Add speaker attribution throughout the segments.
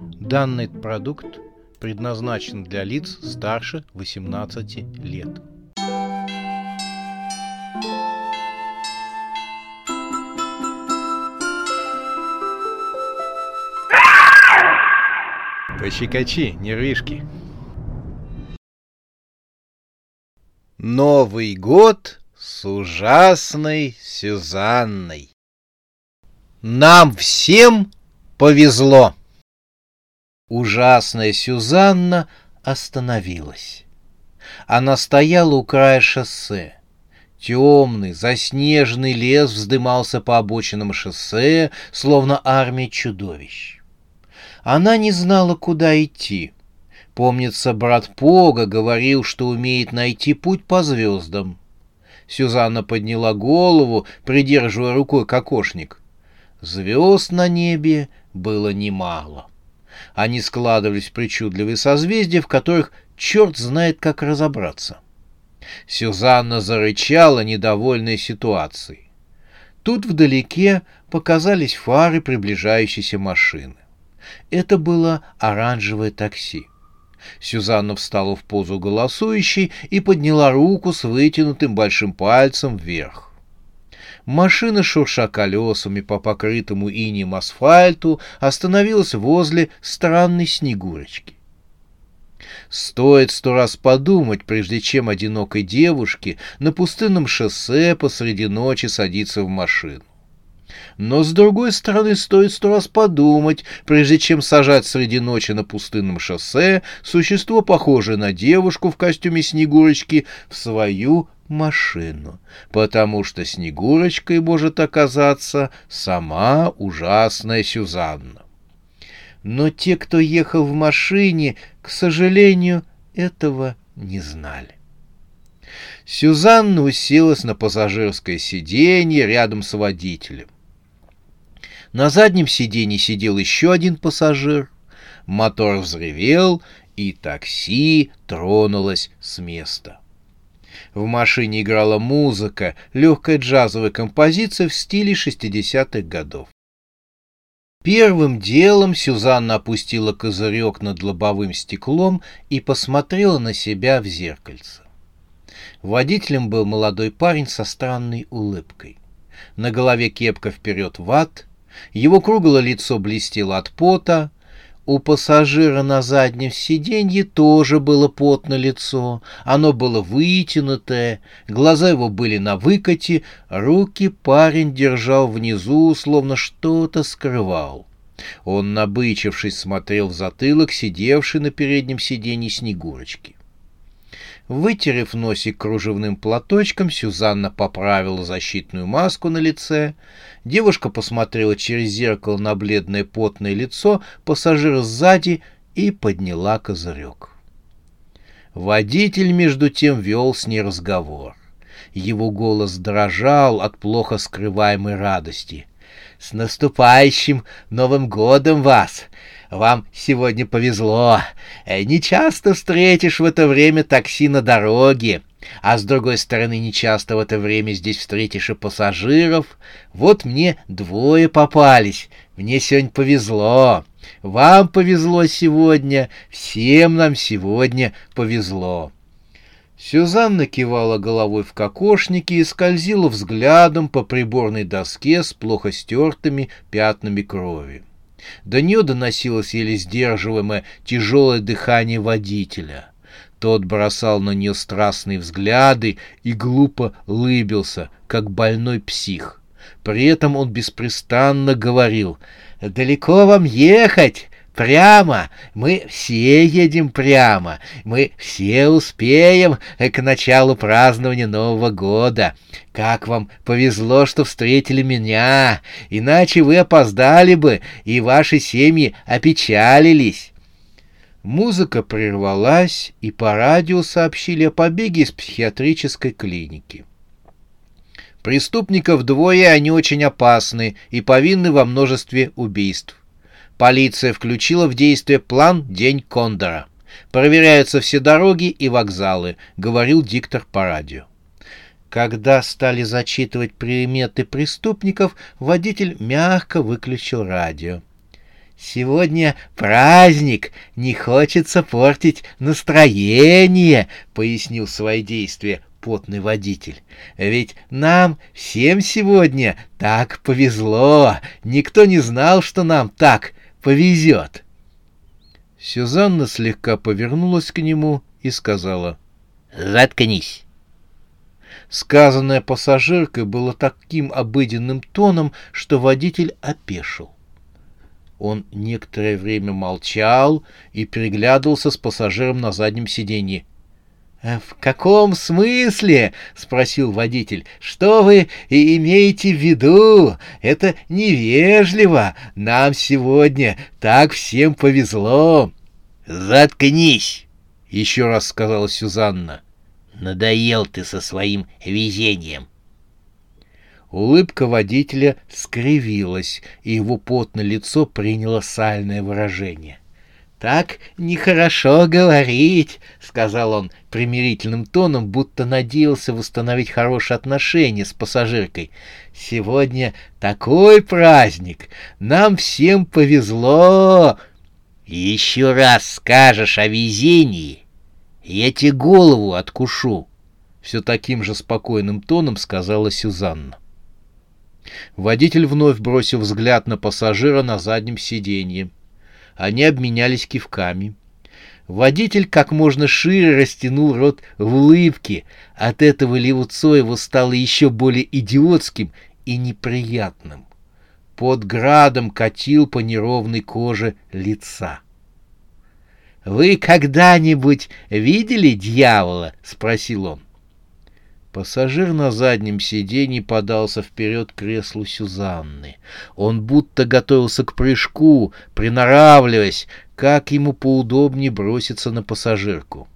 Speaker 1: Данный продукт предназначен для лиц старше 18 лет. Пощекочи, нервишки. Новый год с ужасной Сюзанной. Нам всем повезло. Ужасная Сюзанна остановилась. Она стояла у края шоссе. Темный, заснеженный лес вздымался по обочинам шоссе, словно армия чудовищ. Она не знала, куда идти. Помнится, брат Пога говорил, что умеет найти путь по звездам. Сюзанна подняла голову, придерживая рукой кокошник. Звезд на небе было немало. Они складывались в причудливые созвездия, в которых черт знает, как разобраться. Сюзанна зарычала, недовольная ситуацией. Тут вдалеке показались фары приближающейся машины. Это было оранжевое такси. Сюзанна встала в позу голосующей и подняла руку с вытянутым большим пальцем вверх. Машина, шурша колесами по покрытому инеем асфальту, остановилась возле странной снегурочки. Стоит сто раз подумать, прежде чем одинокой девушке на пустынном шоссе посреди ночи садиться в машину. Но, с другой стороны, стоит сто раз подумать, прежде чем сажать среди ночи на пустынном шоссе существо, похожее на девушку в костюме Снегурочки, в свою машину, потому что Снегурочкой может оказаться сама ужасная Сюзанна. Но те, кто ехал в машине, к сожалению, этого не знали. Сюзанна уселась на пассажирское сиденье рядом с водителем. На заднем сиденье сидел еще один пассажир. Мотор взревел, и такси тронулось с места. В машине играла музыка, легкая джазовая композиция в стиле 60-х годов. Первым делом Сюзанна опустила козырек над лобовым стеклом и посмотрела на себя в зеркальце. Водителем был молодой парень со странной улыбкой. На голове кепка вперед ват, его круглое лицо блестело от пота. У пассажира на заднем сиденье тоже было потно лицо. Оно было вытянутое, глаза его были на выкате, руки парень держал внизу, словно что-то скрывал. Он, набычившись, смотрел в затылок сидевшей на переднем сиденье Снегурочки. Вытерев носик кружевным платочком, Сюзанна поправила защитную маску на лице. Девушка посмотрела через зеркало на бледное потное лицо пассажира сзади и подняла козырек. Водитель, между тем, вел с ней разговор. Его голос дрожал от плохо скрываемой радости. «С наступающим Новым годом вас! Вам сегодня повезло. Э, не часто встретишь в это время такси на дороге. А с другой стороны, не часто в это время здесь встретишь и пассажиров. Вот мне двое попались. Мне сегодня повезло. Вам повезло сегодня. Всем нам сегодня повезло. Сюзанна кивала головой в кокошнике и скользила взглядом по приборной доске с плохо стертыми пятнами крови. До нее доносилось еле сдерживаемое тяжелое дыхание водителя. Тот бросал на нее страстные взгляды и глупо лыбился, как больной псих. При этом он беспрестанно говорил «Далеко вам ехать? Прямо! Мы все едем прямо! Мы все успеем к началу празднования Нового года! Как вам повезло, что встретили меня! Иначе вы опоздали бы, и ваши семьи опечалились!» Музыка прервалась, и по радио сообщили о побеге из психиатрической клиники. Преступников двое, они очень опасны и повинны во множестве убийств. Полиция включила в действие план «День Кондора». Проверяются все дороги и вокзалы, говорил диктор по радио. Когда стали зачитывать приметы преступников, водитель мягко выключил радио. «Сегодня праздник, не хочется портить настроение», — пояснил свои действия потный водитель. «Ведь нам всем сегодня так повезло, никто не знал, что нам так повезет». Сюзанна слегка повернулась к нему и сказала «Заткнись». Сказанное пассажиркой было таким обыденным тоном, что водитель опешил. Он некоторое время молчал и переглядывался с пассажиром на заднем сиденье. «Э, «В каком смысле?» — спросил водитель. «Что вы имеете в виду? Это невежливо. Нам сегодня так всем повезло».
Speaker 2: «Заткнись!» — еще раз сказала Сюзанна. «Надоел ты со своим везением.
Speaker 1: Улыбка водителя скривилась, и его потное лицо приняло сальное выражение. «Так нехорошо говорить», — сказал он примирительным тоном, будто надеялся восстановить хорошие отношения с пассажиркой. «Сегодня такой праздник! Нам всем повезло!»
Speaker 2: «Еще раз скажешь о везении, я тебе голову откушу!»
Speaker 1: Все таким же спокойным тоном сказала Сюзанна. Водитель вновь бросил взгляд на пассажира на заднем сиденье. Они обменялись кивками. Водитель как можно шире растянул рот в улыбке. От этого лицо его стало еще более идиотским и неприятным. Под градом катил по неровной коже лица. «Вы когда-нибудь видели дьявола?» — спросил он. Пассажир на заднем сиденье подался вперед к креслу Сюзанны. Он будто готовился к прыжку, приноравливаясь, как ему поудобнее броситься на пассажирку.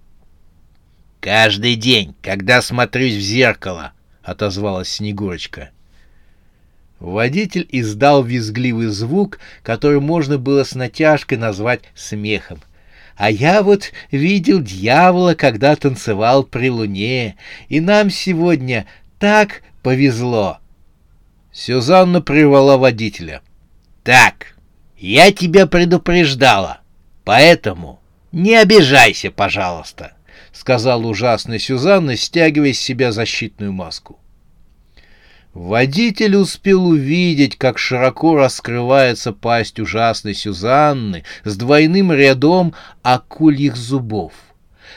Speaker 2: «Каждый день, когда смотрюсь в зеркало», — отозвалась Снегурочка.
Speaker 1: Водитель издал визгливый звук, который можно было с натяжкой назвать смехом — а я вот видел дьявола, когда танцевал при луне, и нам сегодня так повезло. Сюзанна прервала водителя.
Speaker 2: Так, я тебя предупреждала, поэтому не обижайся, пожалуйста, сказал ужасный Сюзанна, стягивая с себя защитную маску.
Speaker 1: Водитель успел увидеть, как широко раскрывается пасть ужасной Сюзанны с двойным рядом акульих зубов.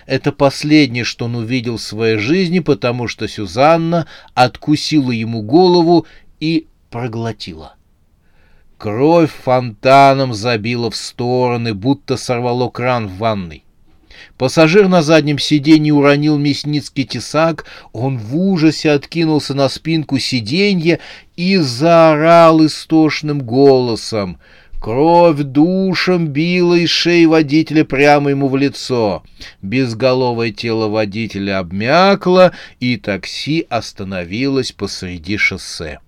Speaker 1: Это последнее, что он увидел в своей жизни, потому что Сюзанна откусила ему голову и проглотила. Кровь фонтаном забила в стороны, будто сорвало кран в ванной. Пассажир на заднем сиденье уронил мясницкий тесак, он в ужасе откинулся на спинку сиденья и заорал истошным голосом. Кровь душем била из шеи водителя прямо ему в лицо. Безголовое тело водителя обмякло, и такси остановилось посреди шоссе.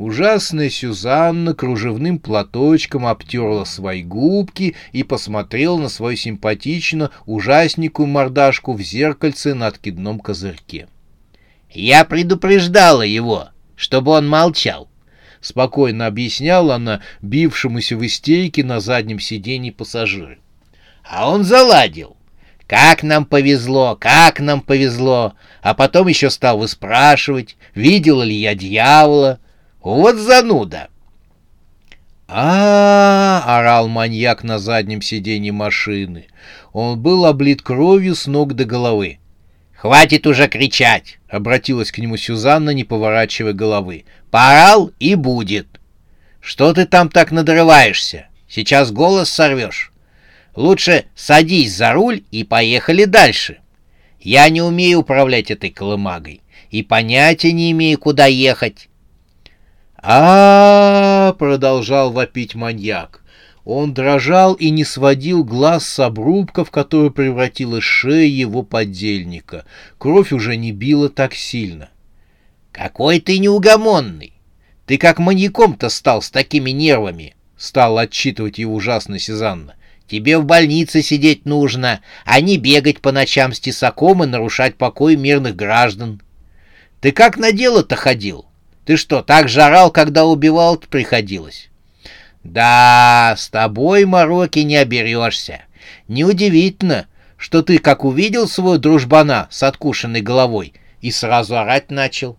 Speaker 1: Ужасная Сюзанна кружевным платочком обтерла свои губки и посмотрела на свою симпатично ужасненькую мордашку в зеркальце на откидном козырьке.
Speaker 2: «Я предупреждала его, чтобы он молчал», —
Speaker 1: спокойно объясняла она бившемуся в истерике на заднем сиденье пассажира.
Speaker 2: «А он заладил. Как нам повезло, как нам повезло!» А потом еще стал выспрашивать, видела ли я дьявола, вот зануда!»
Speaker 1: А, -а, а орал маньяк на заднем сиденье машины. Он был облит кровью с ног до головы.
Speaker 2: «Хватит уже кричать!»
Speaker 1: — обратилась к нему Сюзанна, не поворачивая головы.
Speaker 2: «Поорал и будет! Что ты там так надрываешься? Сейчас голос сорвешь. Лучше садись за руль и поехали дальше. Я не умею управлять этой колымагой и понятия не имею, куда ехать
Speaker 1: а, продолжал вопить маньяк. Он дрожал и не сводил глаз с обрубка, в которую превратилась шея его подельника. Кровь уже не била так сильно.
Speaker 2: «Какой ты неугомонный! Ты как маньяком-то стал с такими нервами!» — стал отчитывать его ужасно Сезанна. «Тебе в больнице сидеть нужно, а не бегать по ночам с тесаком и нарушать покой мирных граждан. Ты как на дело-то ходил? Ты что, так жарал, когда убивал приходилось? Да, с тобой, Мороки, не оберешься. Неудивительно, что ты как увидел своего дружбана с откушенной головой и сразу орать начал.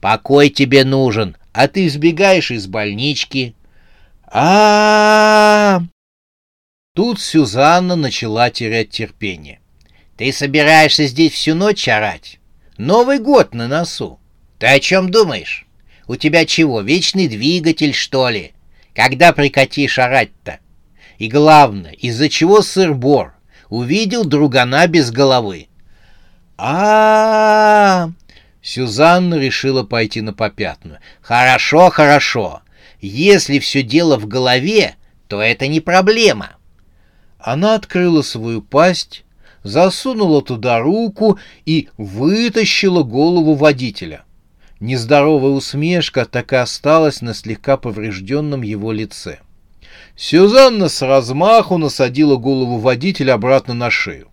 Speaker 2: Покой тебе нужен, а ты сбегаешь из больнички. а, -а, -а,
Speaker 1: Тут Сюзанна начала терять терпение.
Speaker 2: «Ты собираешься здесь всю ночь орать? Новый год на носу. Ты о чем думаешь? У тебя чего, вечный двигатель, что ли? Когда прекратишь орать-то? И главное, из-за чего сыр-бор? Увидел другана без головы.
Speaker 1: -а, -а Сюзанна решила пойти на попятную.
Speaker 2: «Хорошо, хорошо. Если все дело в голове, то это не проблема».
Speaker 1: Она открыла свою пасть, засунула туда руку и вытащила голову водителя. Нездоровая усмешка так и осталась на слегка поврежденном его лице. Сюзанна с размаху насадила голову водителя обратно на шею.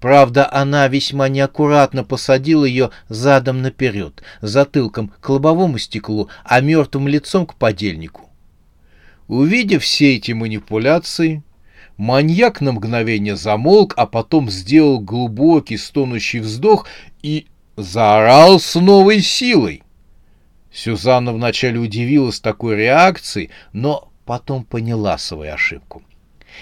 Speaker 1: Правда, она весьма неаккуратно посадила ее задом наперед, затылком к лобовому стеклу, а мертвым лицом к подельнику. Увидев все эти манипуляции, маньяк на мгновение замолк, а потом сделал глубокий стонущий вздох и заорал с новой силой. Сюзанна вначале удивилась такой реакцией, но потом поняла свою ошибку.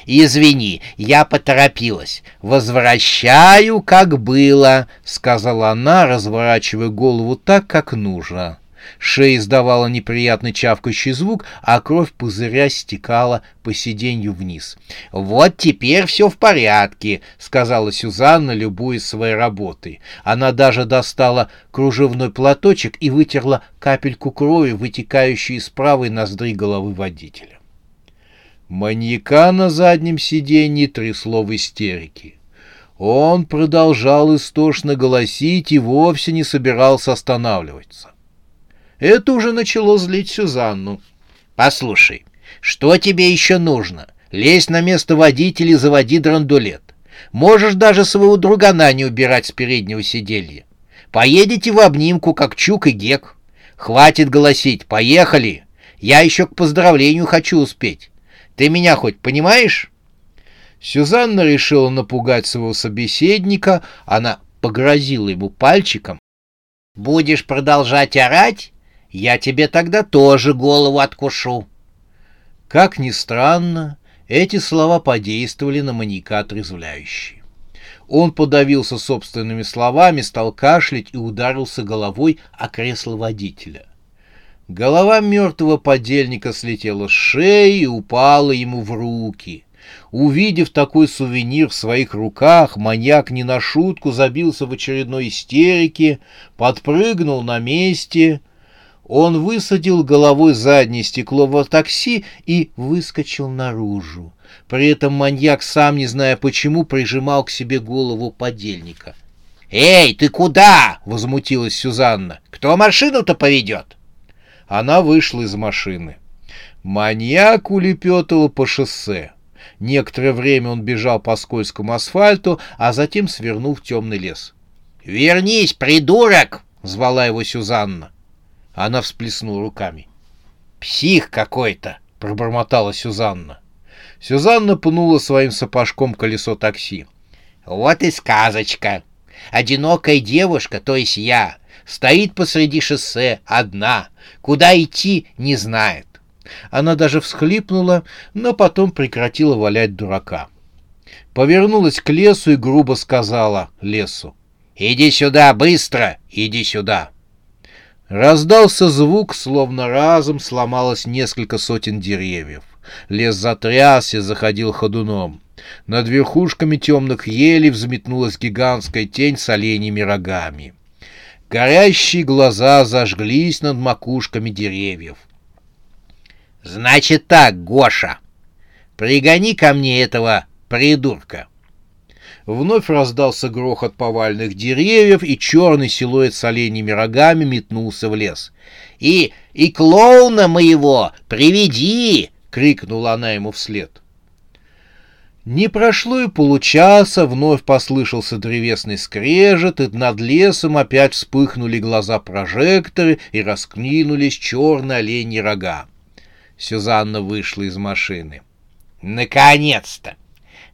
Speaker 2: «Извини, я поторопилась. Возвращаю, как было», — сказала она, разворачивая голову так, как нужно.
Speaker 1: Шея издавала неприятный чавкающий звук, а кровь пузыря стекала по сиденью вниз.
Speaker 2: «Вот теперь все в порядке», — сказала Сюзанна, любуясь своей работой. Она даже достала кружевной платочек и вытерла капельку крови, вытекающую из правой ноздри головы водителя.
Speaker 1: Маньяка на заднем сиденье трясло в истерике. Он продолжал истошно голосить и вовсе не собирался останавливаться. Это уже начало злить Сюзанну.
Speaker 2: «Послушай, что тебе еще нужно? Лезь на место водителя и заводи драндулет. Можешь даже своего другана не убирать с переднего сиденья. Поедете в обнимку, как Чук и Гек. Хватит голосить, поехали. Я еще к поздравлению хочу успеть. Ты меня хоть понимаешь?»
Speaker 1: Сюзанна решила напугать своего собеседника, она погрозила ему пальчиком.
Speaker 2: «Будешь продолжать орать? Я тебе тогда тоже голову откушу.
Speaker 1: Как ни странно, эти слова подействовали на маньяка отрезвляюще. Он подавился собственными словами, стал кашлять и ударился головой о кресло водителя. Голова мертвого подельника слетела с шеи и упала ему в руки. Увидев такой сувенир в своих руках, маньяк не на шутку забился в очередной истерике, подпрыгнул на месте — он высадил головой заднее стекло в такси и выскочил наружу. При этом маньяк, сам не зная почему, прижимал к себе голову подельника.
Speaker 2: «Эй, ты куда?» — возмутилась Сюзанна. «Кто машину-то поведет?»
Speaker 1: Она вышла из машины. Маньяк улепетывал по шоссе. Некоторое время он бежал по скользкому асфальту, а затем свернул в темный лес.
Speaker 2: «Вернись, придурок!» — звала его Сюзанна.
Speaker 1: Она всплеснула руками.
Speaker 2: «Псих какой-то!» — пробормотала Сюзанна.
Speaker 1: Сюзанна пнула своим сапожком колесо такси.
Speaker 2: «Вот и сказочка! Одинокая девушка, то есть я, стоит посреди шоссе, одна, куда идти не знает».
Speaker 1: Она даже всхлипнула, но потом прекратила валять дурака. Повернулась к лесу и грубо сказала лесу.
Speaker 2: «Иди сюда, быстро, иди сюда!»
Speaker 1: Раздался звук, словно разом сломалось несколько сотен деревьев. Лес затрясся, заходил ходуном. Над верхушками темных елей взметнулась гигантская тень с оленями рогами. Горящие глаза зажглись над макушками деревьев.
Speaker 2: «Значит так, Гоша, пригони ко мне этого придурка!»
Speaker 1: Вновь раздался грохот повальных деревьев, и черный силуэт с оленями рогами метнулся в лес.
Speaker 2: «И... и клоуна моего приведи!» — крикнула она ему вслед.
Speaker 1: Не прошло и получаса, вновь послышался древесный скрежет, и над лесом опять вспыхнули глаза прожекторы и раскнинулись черные оленьи рога. Сюзанна вышла из машины.
Speaker 2: «Наконец-то!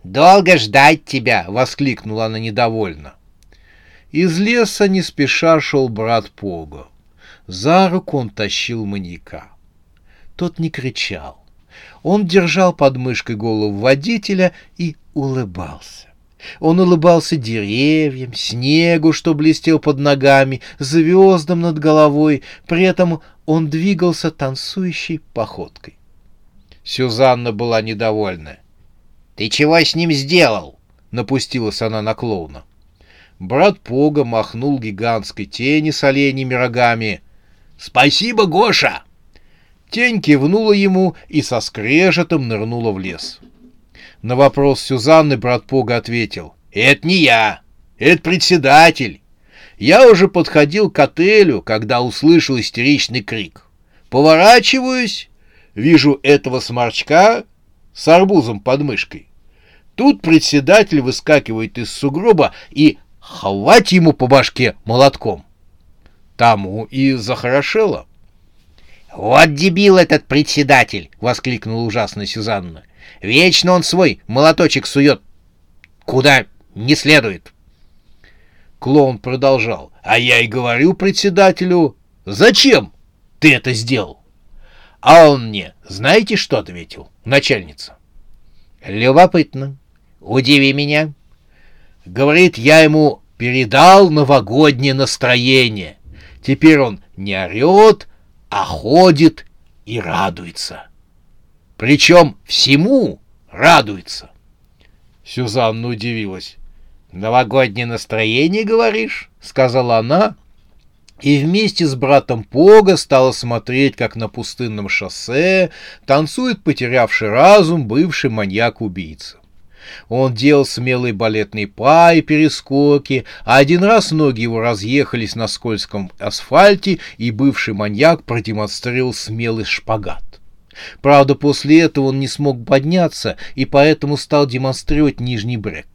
Speaker 2: Долго ждать тебя!» — воскликнула она недовольно.
Speaker 1: Из леса не спеша шел брат Пого. За руку он тащил маньяка. Тот не кричал. Он держал под мышкой голову водителя и улыбался. Он улыбался деревьям, снегу, что блестел под ногами, звездам над головой, при этом он двигался танцующей походкой. Сюзанна была недовольна.
Speaker 2: «Ты чего с ним сделал?»
Speaker 1: — напустилась она на клоуна. Брат Пога махнул гигантской тени с оленями рогами. «Спасибо, Гоша!» Тень кивнула ему и со скрежетом нырнула в лес. На вопрос Сюзанны брат Пога ответил. «Это не я, это председатель. Я уже подходил к отелю, когда услышал истеричный крик. Поворачиваюсь, вижу этого сморчка с арбузом под мышкой. Тут председатель выскакивает из сугроба и хвать ему по башке молотком. Тому и захорошело.
Speaker 2: «Вот дебил этот председатель!» — воскликнула ужасная Сюзанна. «Вечно он свой молоточек сует куда не следует!»
Speaker 1: Клоун продолжал. «А я и говорю председателю, зачем ты это сделал?» А он мне, знаете, что ответил, начальница?
Speaker 2: «Любопытно. Удиви меня».
Speaker 1: Говорит, я ему передал новогоднее настроение. Теперь он не орет, а ходит и радуется. Причем всему радуется. Сюзанна удивилась. «Новогоднее настроение, говоришь?» — сказала она, и вместе с братом Пога стала смотреть, как на пустынном шоссе танцует потерявший разум бывший маньяк-убийца. Он делал смелые балетные па и перескоки, а один раз ноги его разъехались на скользком асфальте, и бывший маньяк продемонстрировал смелый шпагат. Правда, после этого он не смог подняться, и поэтому стал демонстрировать нижний брек.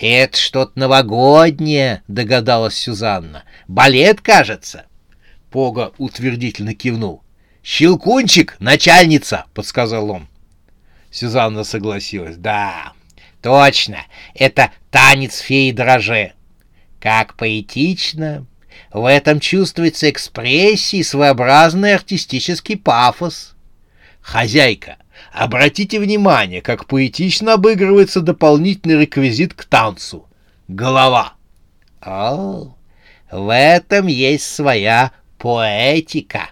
Speaker 2: «Это что-то новогоднее», — догадалась Сюзанна. «Балет, кажется».
Speaker 1: Пога утвердительно кивнул. «Щелкунчик, начальница!» — подсказал он. Сюзанна согласилась. «Да, точно, это танец феи дроже. Как поэтично! В этом чувствуется экспрессия и своеобразный артистический пафос. Хозяйка, обратите внимание, как поэтично обыгрывается дополнительный реквизит к танцу. Голова.
Speaker 2: О, в этом есть своя поэтика.